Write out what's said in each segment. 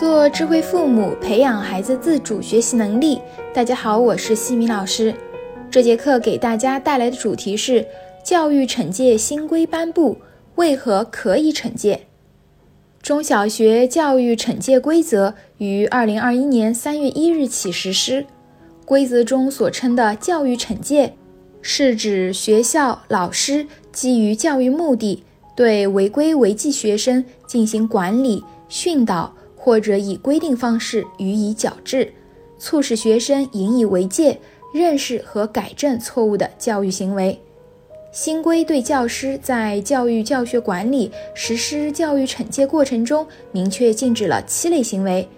做智慧父母，培养孩子自主学习能力。大家好，我是西米老师。这节课给大家带来的主题是：教育惩戒新规颁布，为何可以惩戒？中小学教育惩戒规则于二零二一年三月一日起实施。规则中所称的教育惩戒，是指学校老师基于教育目的，对违规违纪学生进行管理、训导。或者以规定方式予以矫治，促使学生引以为戒，认识和改正错误的教育行为。新规对教师在教育教学管理实施教育惩戒过程中，明确禁止了七类行为：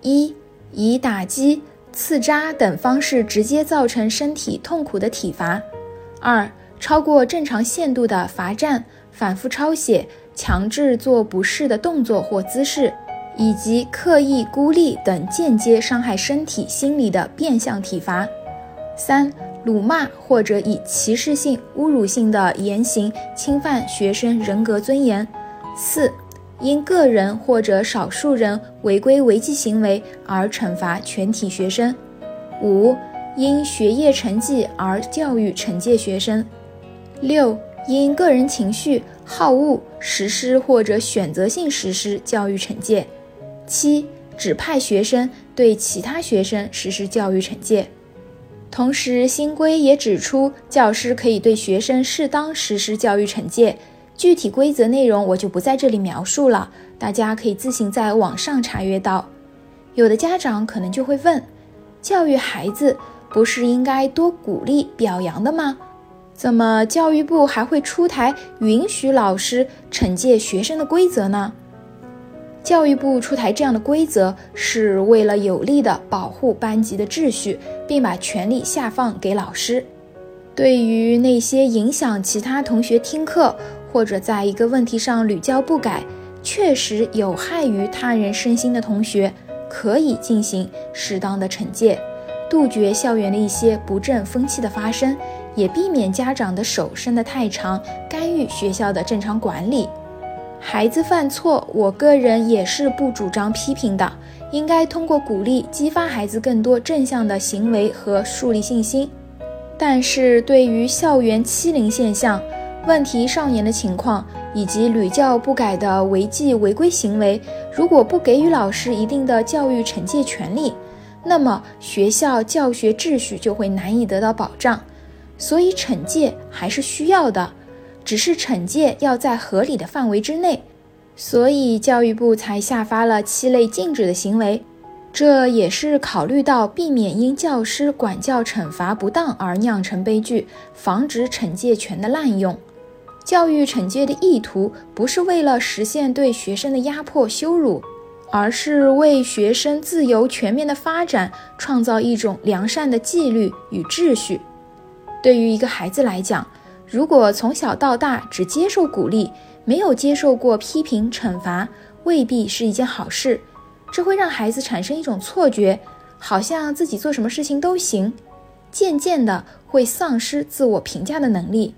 一、以打击、刺扎等方式直接造成身体痛苦的体罚；二、超过正常限度的罚站、反复抄写、强制做不适的动作或姿势。以及刻意孤立等间接伤害身体、心理的变相体罚；三、辱骂或者以歧视性、侮辱性的言行侵犯学生人格尊严；四、因个人或者少数人违规违纪行为而惩罚全体学生；五、因学业成绩而教育惩戒学生；六、因个人情绪、好恶实施或者选择性实施教育惩戒。七、指派学生对其他学生实施教育惩戒。同时，新规也指出，教师可以对学生适当实施教育惩戒。具体规则内容我就不在这里描述了，大家可以自行在网上查阅到。有的家长可能就会问：教育孩子不是应该多鼓励表扬的吗？怎么教育部还会出台允许老师惩戒学生的规则呢？教育部出台这样的规则，是为了有力地保护班级的秩序，并把权力下放给老师。对于那些影响其他同学听课，或者在一个问题上屡教不改，确实有害于他人身心的同学，可以进行适当的惩戒，杜绝校园的一些不正风气的发生，也避免家长的手伸得太长，干预学校的正常管理。孩子犯错，我个人也是不主张批评的，应该通过鼓励激发孩子更多正向的行为和树立信心。但是对于校园欺凌现象、问题少年的情况以及屡教不改的违纪违规行为，如果不给予老师一定的教育惩戒权利，那么学校教学秩序就会难以得到保障。所以惩戒还是需要的。只是惩戒要在合理的范围之内，所以教育部才下发了七类禁止的行为。这也是考虑到避免因教师管教惩罚不当而酿成悲剧，防止惩戒权的滥用。教育惩戒的意图不是为了实现对学生的压迫羞辱，而是为学生自由全面的发展创造一种良善的纪律与秩序。对于一个孩子来讲，如果从小到大只接受鼓励，没有接受过批评惩罚，未必是一件好事。这会让孩子产生一种错觉，好像自己做什么事情都行，渐渐的会丧失自我评价的能力。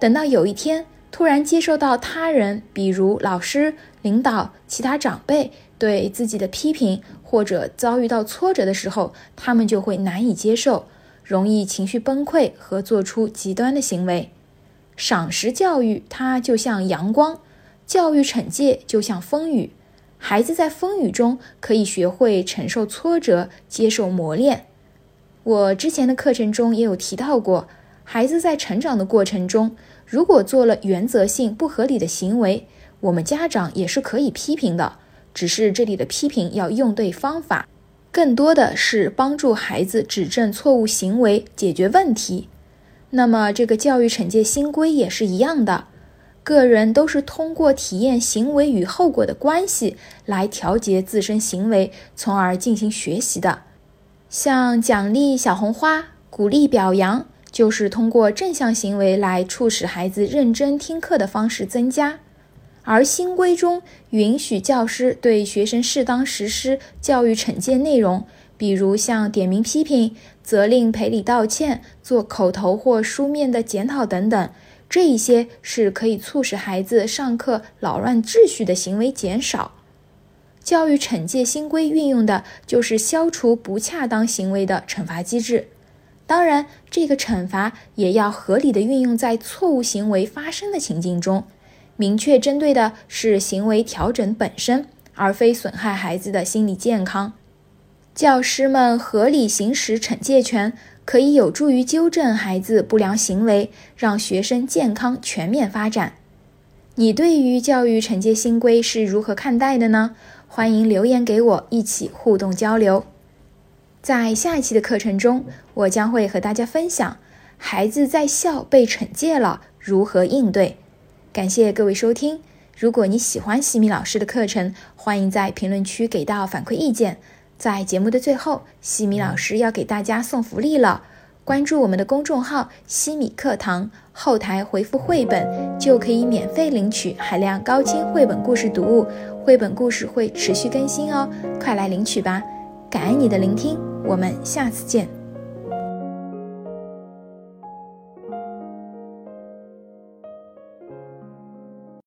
等到有一天突然接受到他人，比如老师、领导、其他长辈对自己的批评，或者遭遇到挫折的时候，他们就会难以接受，容易情绪崩溃和做出极端的行为。赏识教育，它就像阳光；教育惩戒就像风雨。孩子在风雨中可以学会承受挫折，接受磨练。我之前的课程中也有提到过，孩子在成长的过程中，如果做了原则性不合理的行为，我们家长也是可以批评的。只是这里的批评要用对方法，更多的是帮助孩子指正错误行为，解决问题。那么，这个教育惩戒新规也是一样的，个人都是通过体验行为与后果的关系来调节自身行为，从而进行学习的。像奖励小红花、鼓励表扬，就是通过正向行为来促使孩子认真听课的方式增加。而新规中允许教师对学生适当实施教育惩戒内容。比如像点名批评、责令赔礼道歉、做口头或书面的检讨等等，这一些是可以促使孩子上课扰乱秩序的行为减少。教育惩戒新规运用的就是消除不恰当行为的惩罚机制。当然，这个惩罚也要合理的运用在错误行为发生的情境中，明确针对的是行为调整本身，而非损害孩子的心理健康。教师们合理行使惩戒权，可以有助于纠正孩子不良行为，让学生健康全面发展。你对于教育惩戒新规是如何看待的呢？欢迎留言给我，一起互动交流。在下一期的课程中，我将会和大家分享孩子在校被惩戒了如何应对。感谢各位收听。如果你喜欢西米老师的课程，欢迎在评论区给到反馈意见。在节目的最后，西米老师要给大家送福利了。关注我们的公众号“西米课堂”，后台回复“绘本”就可以免费领取海量高清绘本故事读物。绘本故事会持续更新哦，快来领取吧！感恩你的聆听，我们下次见。